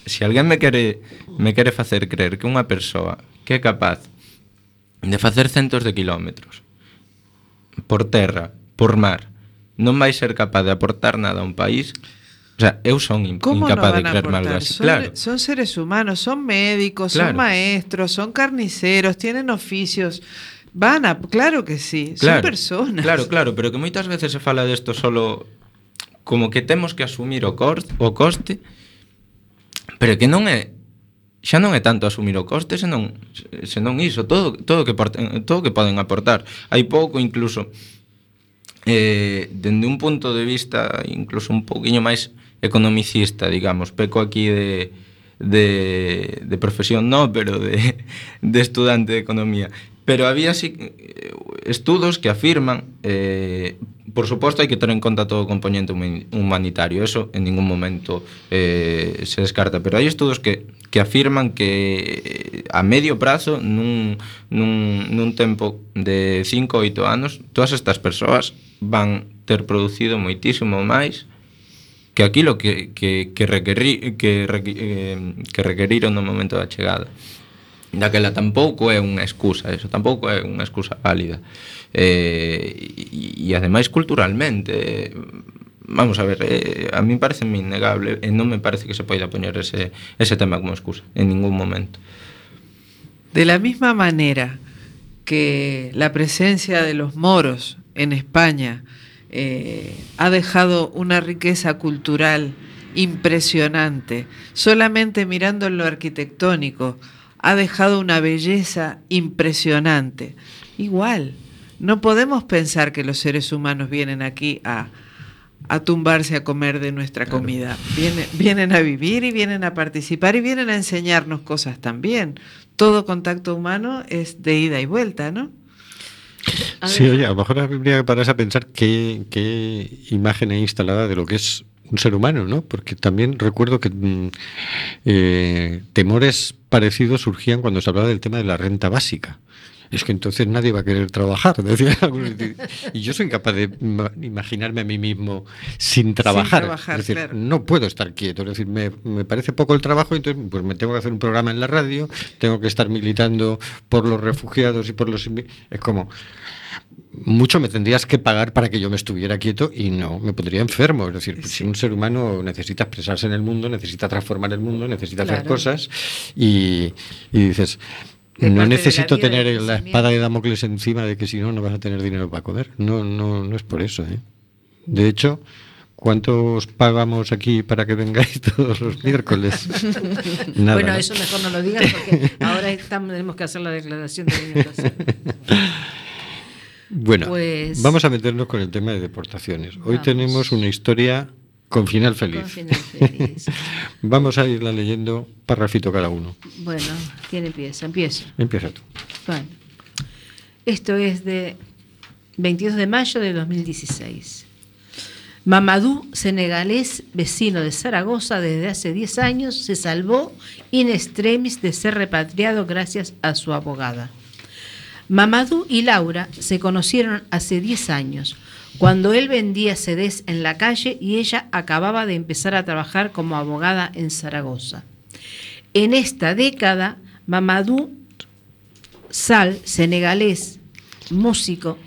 Speaker 9: se alguén me quere, me quere facer creer que unha persoa que é capaz de facer centos de kilómetros por terra, por mar, non vai ser capaz de aportar nada a un país, O sea, eu son
Speaker 3: incapaz no
Speaker 9: de creerme algo así.
Speaker 3: Son,
Speaker 9: claro.
Speaker 3: son seres humanos, son médicos,
Speaker 9: claro.
Speaker 3: son maestros, son carniceros, tienen oficios. Van a, claro que sí,
Speaker 9: claro,
Speaker 3: son personas.
Speaker 9: Claro, claro, pero que moitas veces se fala desto solo como que temos que asumir o, cor, o coste Pero que non é xa non é tanto asumir o coste, senón senón iso, todo todo que todo que poden aportar. Hai pouco incluso eh, dende un punto de vista incluso un pouquiño máis economicista, digamos, peco aquí de de, de profesión no, pero de, de estudante de economía pero había así eh, estudos que afirman, eh, por suposto hai que ter en conta todo o componente humanitario, eso en ningún momento eh, se descarta, pero hai estudos que, que afirman que eh, a medio prazo, nun, nun, nun tempo de 5 ou 8 anos, todas estas persoas van ter producido moitísimo máis que aquilo que, que, que, requerir, que, eh, que requeriron no momento da chegada. Daquela tampouco é unha excusa, eso tampouco é unha excusa válida. Eh, e, culturalmente, vamos a ver, eh, a mí parece innegable e non me parece que se poida poñer ese, ese tema como excusa en ningún momento.
Speaker 3: De la misma manera que la presencia de los moros en España eh, ha dejado una riqueza cultural impresionante, solamente mirando en lo arquitectónico, ha dejado una belleza impresionante. Igual, no podemos pensar que los seres humanos vienen aquí a, a tumbarse a comer de nuestra comida. Vienen, vienen a vivir y vienen a participar y vienen a enseñarnos cosas también. Todo contacto humano es de ida y vuelta, ¿no?
Speaker 1: Sí, oye, a lo mejor habría que pararse a pensar qué, qué imagen hay instalada de lo que es un ser humano, ¿no? Porque también recuerdo que mm, eh, temores parecidos surgían cuando se hablaba del tema de la renta básica. Es que entonces nadie va a querer trabajar, decía algunos. Y yo soy incapaz de ima- imaginarme a mí mismo sin trabajar.
Speaker 3: trabajar,
Speaker 1: es decir,
Speaker 3: claro.
Speaker 1: no puedo estar quieto. Es decir, me, me parece poco el trabajo, entonces pues me tengo que hacer un programa en la radio, tengo que estar militando por los refugiados y por los... Es como, mucho me tendrías que pagar para que yo me estuviera quieto y no, me pondría enfermo. Es decir, pues, si un ser humano necesita expresarse en el mundo, necesita transformar el mundo, necesita hacer
Speaker 2: Claro.
Speaker 1: cosas y, y dices,
Speaker 2: De
Speaker 1: no
Speaker 2: la
Speaker 1: necesito
Speaker 2: vida,
Speaker 1: tener la espada de Damocles encima de que si no, no vas a tener dinero para comer. No, no, no es por eso. ¿eh? De hecho, ¿cuántos pagamos aquí para que vengáis todos los miércoles? Nada,
Speaker 2: bueno,
Speaker 1: ¿no?
Speaker 2: eso mejor no lo digas porque ahora estamos- tenemos que hacer la declaración de.
Speaker 1: Bueno,
Speaker 2: Pues-
Speaker 1: vamos a meternos con el tema de deportaciones. Hoy
Speaker 2: Vamos.
Speaker 1: tenemos una historia con final feliz.
Speaker 2: Con final feliz.
Speaker 1: Vamos a irla leyendo parrafito cada uno.
Speaker 2: Bueno, ¿quién empieza? Empiezo.
Speaker 1: Empieza tú.
Speaker 2: Bueno, esto es de 22 de mayo de 2016. Mamadou, senegalés, vecino de Zaragoza desde hace 10 años, se salvó in extremis de ser repatriado gracias a su abogada. Mamadou y Laura se conocieron hace 10 años, cuando él vendía CDs en la calle y ella acababa de empezar a trabajar como abogada en Zaragoza. En esta década, Mamadou Sal, senegalés, músico,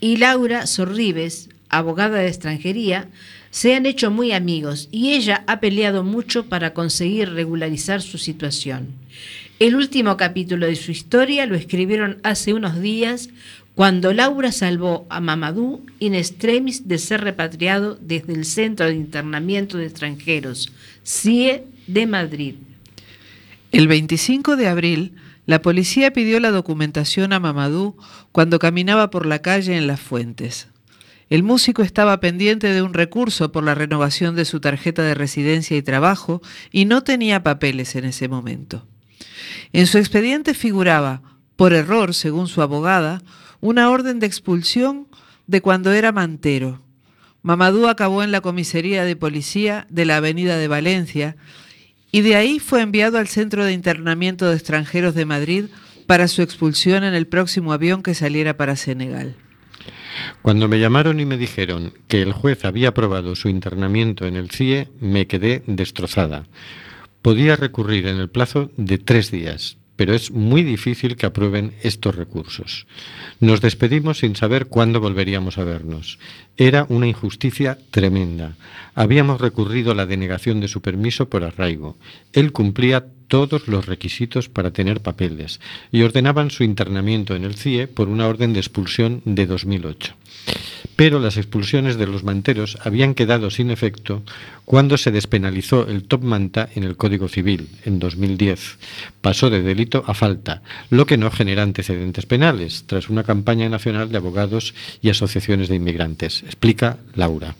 Speaker 2: y Laura Sorribes, abogada de extranjería, se han hecho muy amigos y ella ha peleado mucho para conseguir regularizar su situación. El último capítulo de su historia lo escribieron hace unos días cuando Laura salvó a Mamadou in extremis de ser repatriado desde el Centro de Internamiento de Extranjeros, CIE de Madrid.
Speaker 3: El 25 de abril, la policía pidió la documentación a Mamadou cuando caminaba por la calle en Las Fuentes. El músico estaba pendiente de un recurso por la renovación de su tarjeta de residencia y trabajo y no tenía papeles en ese momento. En su expediente figuraba, por error, según su abogada, una orden de expulsión de cuando era mantero. Mamadou acabó en la comisaría de policía de la Avenida de Valencia y de ahí fue enviado al Centro de Internamiento de Extranjeros de Madrid para su expulsión en el próximo avión que saliera para Senegal.
Speaker 1: Cuando me llamaron y me dijeron que el juez había aprobado su internamiento en el CIE, me quedé destrozada. Podía recurrir en el plazo de tres días, pero es muy difícil que aprueben estos recursos. Nos despedimos sin saber cuándo volveríamos a vernos. Era una injusticia tremenda. Habíamos recurrido a la denegación de su permiso por arraigo. Él cumplía todos los requisitos para tener papeles y ordenaban su internamiento en el CIE por una orden de expulsión de 2008. Pero las expulsiones de los manteros habían quedado sin efecto cuando se despenalizó el top manta en el Código Civil en 2010. Pasó de delito a falta, lo que no genera antecedentes penales, tras una campaña nacional de abogados y asociaciones de inmigrantes. Explica Laura.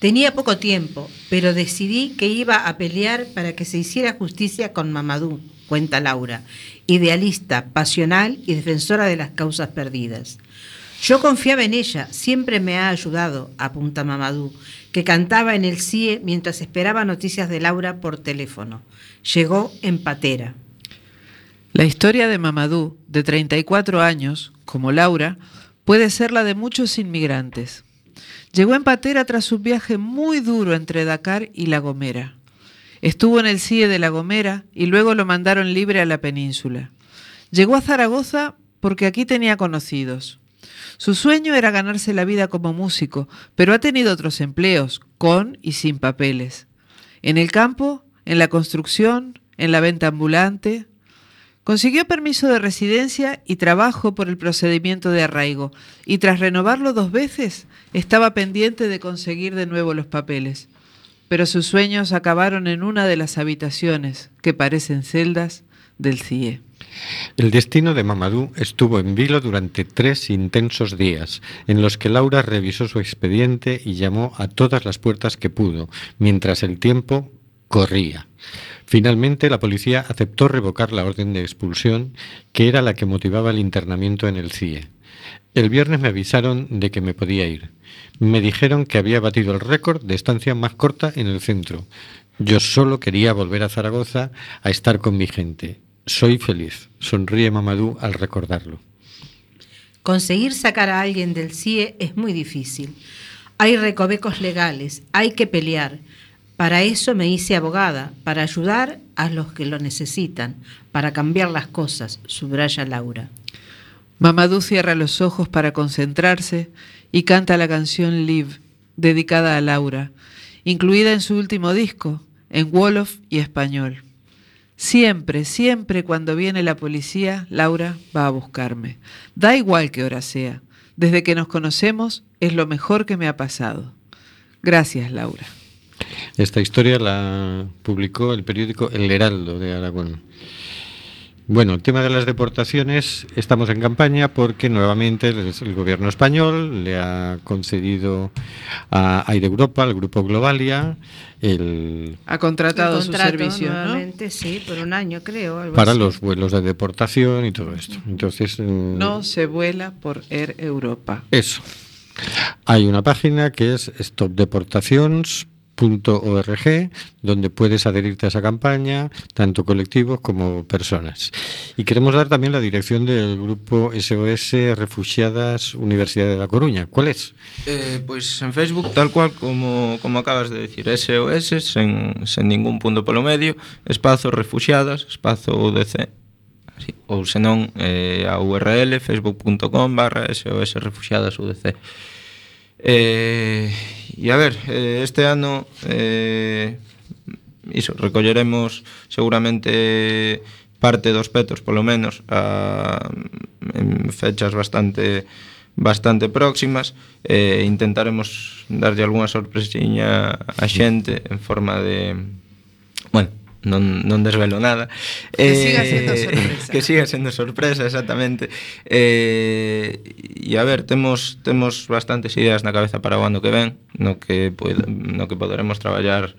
Speaker 2: Tenía poco tiempo, pero decidí que iba a pelear para que se hiciera justicia con Mamadou, cuenta Laura, idealista, pasional y defensora de las causas perdidas. Yo confiaba en ella, siempre me ha ayudado, apunta Mamadou, que cantaba en el CIE mientras esperaba noticias de Laura por teléfono. Llegó en patera.
Speaker 3: La historia de Mamadou, de 34 años, como Laura, puede ser la de muchos inmigrantes. Llegó en patera tras un viaje muy duro entre Dakar y La Gomera. Estuvo en el CIE de La Gomera y luego lo mandaron libre a la península. Llegó a Zaragoza porque aquí tenía conocidos. Su sueño era ganarse la vida como músico, pero ha tenido otros empleos, con y sin papeles. En el campo, en la construcción, en la venta ambulante. Consiguió permiso de residencia y trabajo por el procedimiento de arraigo, y tras renovarlo dos veces, estaba pendiente de conseguir de nuevo los papeles. Pero sus sueños acabaron en una de las habitaciones, que parecen celdas, del CIE.
Speaker 1: El destino de Mamadou estuvo en vilo durante tres intensos días, en los que Laura revisó su expediente y llamó a todas las puertas que pudo, mientras el tiempo corría. Finalmente, la policía aceptó revocar la orden de expulsión, que era la que motivaba el internamiento en el CIE. El viernes me avisaron de que me podía ir. Me dijeron que había batido el récord de estancia más corta en el centro. Yo solo quería volver a Zaragoza a estar con mi gente. Soy feliz. Sonríe Mamadou al recordarlo.
Speaker 2: Conseguir sacar a alguien del CIE es muy difícil. Hay recovecos legales, hay que pelear. Para eso me hice abogada, para ayudar a los que lo necesitan, para cambiar las cosas, subraya Laura.
Speaker 3: Mamadou cierra los ojos para concentrarse y canta la canción Live, dedicada a Laura, incluida en su último disco, en Wolof y español. Siempre, siempre cuando viene la policía, Laura va a buscarme. Da igual qué hora sea. Desde que nos conocemos es lo mejor que me ha pasado. Gracias, Laura.
Speaker 1: Esta historia la publicó el periódico El Heraldo de Aragón. Bueno, el tema de las deportaciones, estamos en campaña porque nuevamente el, el gobierno español le ha concedido a Aire Europa, al grupo Globalia, el,
Speaker 3: Ha contratado
Speaker 2: El
Speaker 3: su servicio, ¿no?
Speaker 2: sí, por un año creo. algo
Speaker 1: para
Speaker 2: así.
Speaker 1: los vuelos de deportación y todo esto. Entonces, mm,
Speaker 3: No se vuela por Air Europa.
Speaker 1: Eso. Hay una página que es stopdeportacions.org donde puedes adherirte a esa campaña, tanto colectivos como personas. Y queremos dar también la dirección del grupo SOS Refugiadas Universidad de La Coruña. ¿Cuál es?
Speaker 9: Eh, pues en Facebook, tal cual como, como acabas de decir, SOS, sen, sen ningún punto polo medio, espazo refugiadas, espazo UDC, así, ou senón eh, a URL facebook.com barra SOS refugiadas UDC. Eh, e a ver, eh, este ano eh, iso, recolleremos seguramente parte dos petos, polo menos, a, en fechas bastante bastante próximas. E eh, intentaremos darlle algunha sorpresiña a xente en forma de non, non desvelo nada.
Speaker 3: Que eh, siga sendo eh, sorpresa.
Speaker 9: que siga sendo sorpresa, exactamente. Eh, e a ver, temos temos bastantes ideas na cabeza para o ano que ven no que, poida, no que poderemos traballar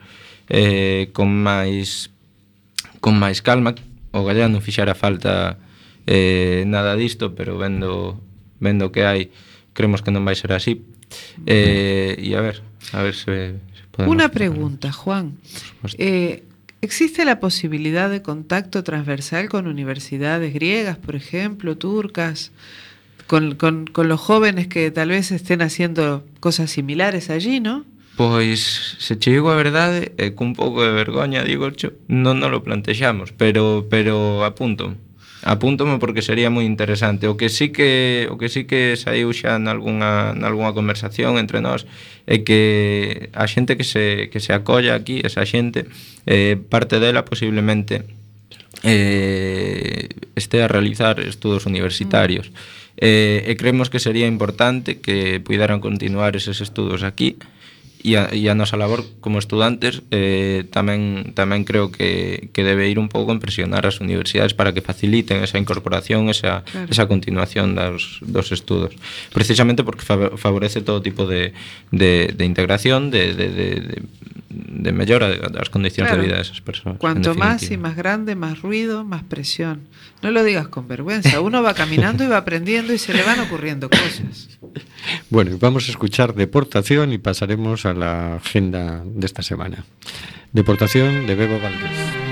Speaker 9: eh, con máis con máis calma. O Gallá non fixara falta eh, nada disto, pero vendo vendo que hai cremos que non vai ser así. Eh, e a ver, a ver se, se podemos...
Speaker 3: Unha pregunta, Juan. Eh, ¿Existe la posibilidad de contacto transversal con universidades griegas, por ejemplo, turcas, con, los jóvenes que tal vez estén haciendo cosas similares allí, no?
Speaker 9: Pois, se che digo a verdade, e cun pouco de vergoña, digo, cho, non nos lo plantexamos, pero pero apunto. Apúntome porque sería moi interesante. O que sí que o que sí que saiu xa nalgunha nalgunha conversación entre nós é que a xente que se que se acolla aquí, esa xente, eh parte dela posiblemente eh este a realizar estudos universitarios. Mm. Eh e creemos que sería importante que puidaran continuar eses estudos aquí e a, e a nosa labor como estudantes eh, tamén tamén creo que, que debe ir un pouco en presionar as universidades para que faciliten esa incorporación, esa,
Speaker 3: claro.
Speaker 9: esa continuación das, dos estudos. Precisamente porque favorece todo tipo de, de, de integración, de, de, de, de de mellora das condicións
Speaker 3: claro.
Speaker 9: de vida desas persoas.
Speaker 3: Cuanto máis
Speaker 9: e
Speaker 3: máis grande, máis ruido, máis presión. No lo digas con vergüenza. Uno va caminando y va aprendiendo y se le van ocurriendo cosas.
Speaker 1: Bueno, vamos a escuchar Deportación y pasaremos a la agenda de esta semana. Deportación de Bebo Valdés.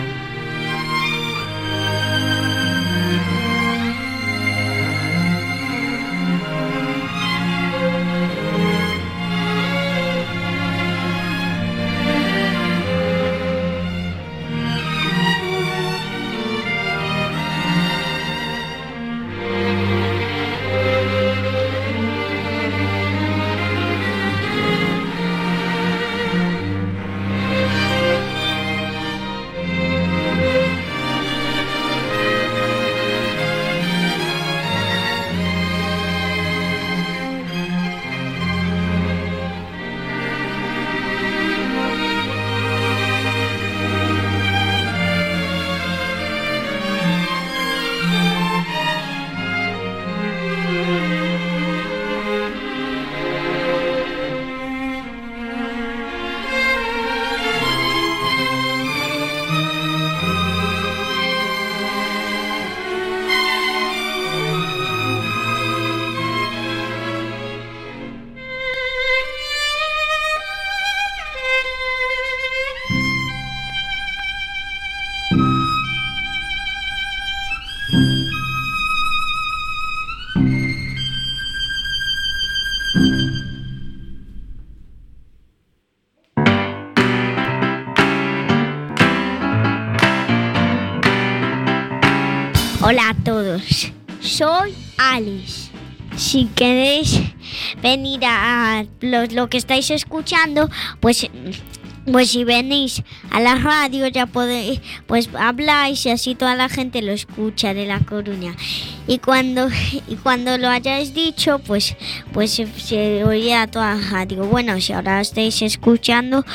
Speaker 10: Lo, que estáis escuchando, pues, pues si venís a la radio ya podéis, pues habláis y así toda la gente lo escucha de La Coruña. Y cuando, y cuando lo hayáis dicho, pues, pues se, se toda la radio. Bueno, si ahora estáis escuchando,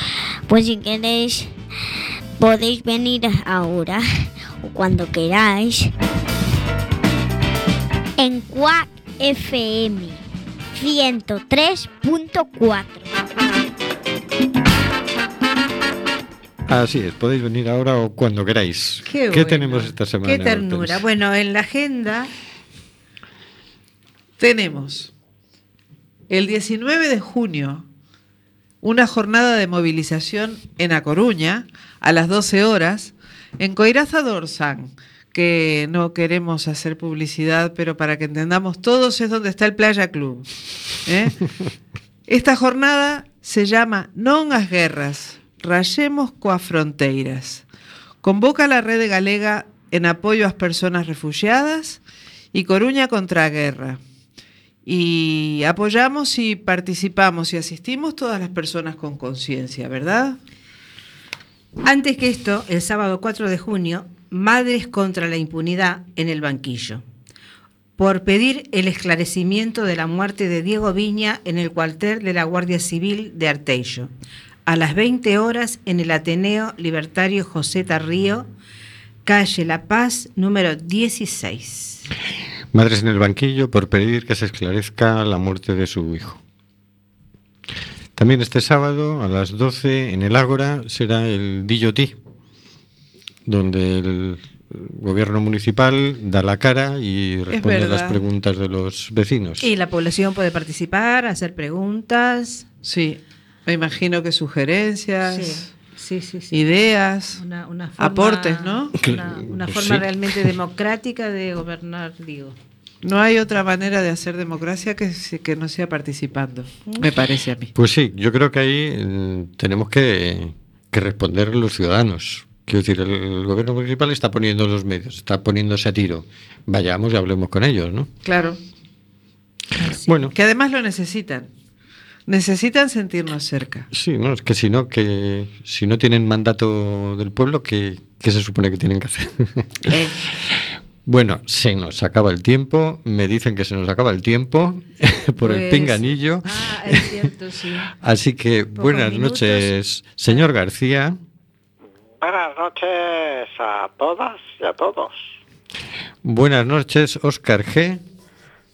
Speaker 10: pues si queréis podéis venir ahora o cuando queráis en Quack FM 103.4.
Speaker 1: Así es, podéis venir ahora o cuando queráis.
Speaker 2: Qué bueno.
Speaker 1: tenemos esta semana?
Speaker 2: Qué ternura. Bueno, en la agenda
Speaker 3: Tenemos el 19 de junio una jornada de movilización en A Coruña a las 12 horas en Coiraza Dorsán, que no queremos hacer publicidad, pero para que entendamos todos es donde está el Playa Club. ¿eh? Esta jornada se llama Non as guerras, rayemos coas fronteiras. Convoca a la Red Galega en apoyo a las personas refugiadas y Coruña contra a guerra. Y apoyamos y participamos y asistimos todas las personas con conciencia, ¿verdad?
Speaker 2: Antes que esto, el sábado 4 de junio, Madres contra la impunidad en el banquillo. Por pedir el esclarecimiento de la muerte de Diego Viña en el cuartel de la Guardia Civil de Artello. A las 20 horas en el Ateneo Libertario José Tarrío, calle La Paz, número 16.
Speaker 1: Madres en el banquillo por pedir que se esclarezca la muerte de su hijo. También este sábado a las 12 en el Ágora será el DJT, donde el gobierno municipal da la cara y responde a las preguntas de los vecinos.
Speaker 2: Y la población puede participar, hacer preguntas.
Speaker 3: Sí, me imagino que sugerencias,
Speaker 2: Sí, sí, sí. sí.
Speaker 3: ideas,
Speaker 2: Una, una forma-
Speaker 3: aportes, ¿no?
Speaker 2: Una, una
Speaker 1: Pues
Speaker 2: forma
Speaker 1: sí.
Speaker 2: realmente democrática de gobernar, digo.
Speaker 3: No hay otra manera de hacer democracia que, que no sea participando, me parece a mí.
Speaker 1: Pues sí, yo creo que ahí eh, tenemos que, que responder los ciudadanos. Quiero decir, el, el gobierno municipal está poniendo los medios, está poniéndose a tiro. Vayamos y hablemos con ellos, ¿no?
Speaker 3: Claro,
Speaker 1: Bueno,
Speaker 3: que además lo necesitan. Necesitan sentirnos cerca.
Speaker 1: sí, no, es que si no, que si no tienen mandato del pueblo, ¿qué, qué se supone que tienen que hacer?
Speaker 3: Eh,
Speaker 1: bueno, se nos acaba el tiempo, me dicen que se nos acaba el tiempo por el
Speaker 2: Pues-
Speaker 1: pinganillo.
Speaker 2: Ah, es cierto, sí.
Speaker 1: Así que buenas
Speaker 2: minutos.
Speaker 1: noches, señor García.
Speaker 5: Buenas noches a todas y a todos.
Speaker 1: Buenas noches, Óscar G.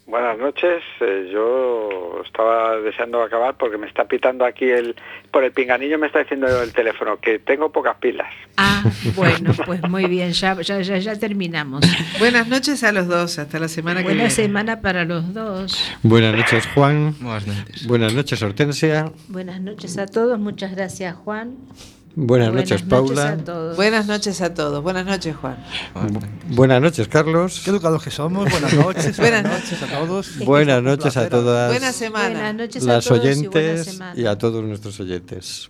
Speaker 6: Buenas noches. eh, yo estaba deseando acabar porque me está pitando aquí el por el pinganillo me está diciendo el teléfono que tengo pocas pilas.
Speaker 2: Ah, bueno, pues muy bien, ya, ya, ya, ya terminamos.
Speaker 3: buenas noches a los dos, hasta la semana que
Speaker 2: Buena
Speaker 3: viene.
Speaker 2: semana para los dos.
Speaker 1: Buenas noches, Juan.
Speaker 9: Buenas noches.
Speaker 1: Buenas noches, Hortensia.
Speaker 2: Buenas noches a todos, muchas gracias Juan.
Speaker 1: Buenas, noches, Paula.
Speaker 2: a todos.
Speaker 3: Buenas noches a todos. Buenas noches, Juan.
Speaker 9: Buenas noches.
Speaker 1: Buenas noches, Carlos.
Speaker 4: Qué educados que somos. Buenas noches.
Speaker 3: Buenas
Speaker 4: buenas noches a todos.
Speaker 1: Buenas noches a todas
Speaker 3: Buena semana.
Speaker 2: Buenas noches a
Speaker 1: las
Speaker 2: todos y
Speaker 1: oyentes
Speaker 2: semana.
Speaker 1: y a todos nuestros oyentes.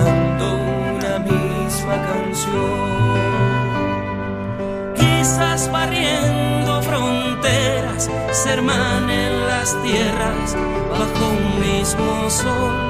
Speaker 8: entonando una misma canción. Quizás barriendo fronteras se hermanen las tierras bajo un mismo sol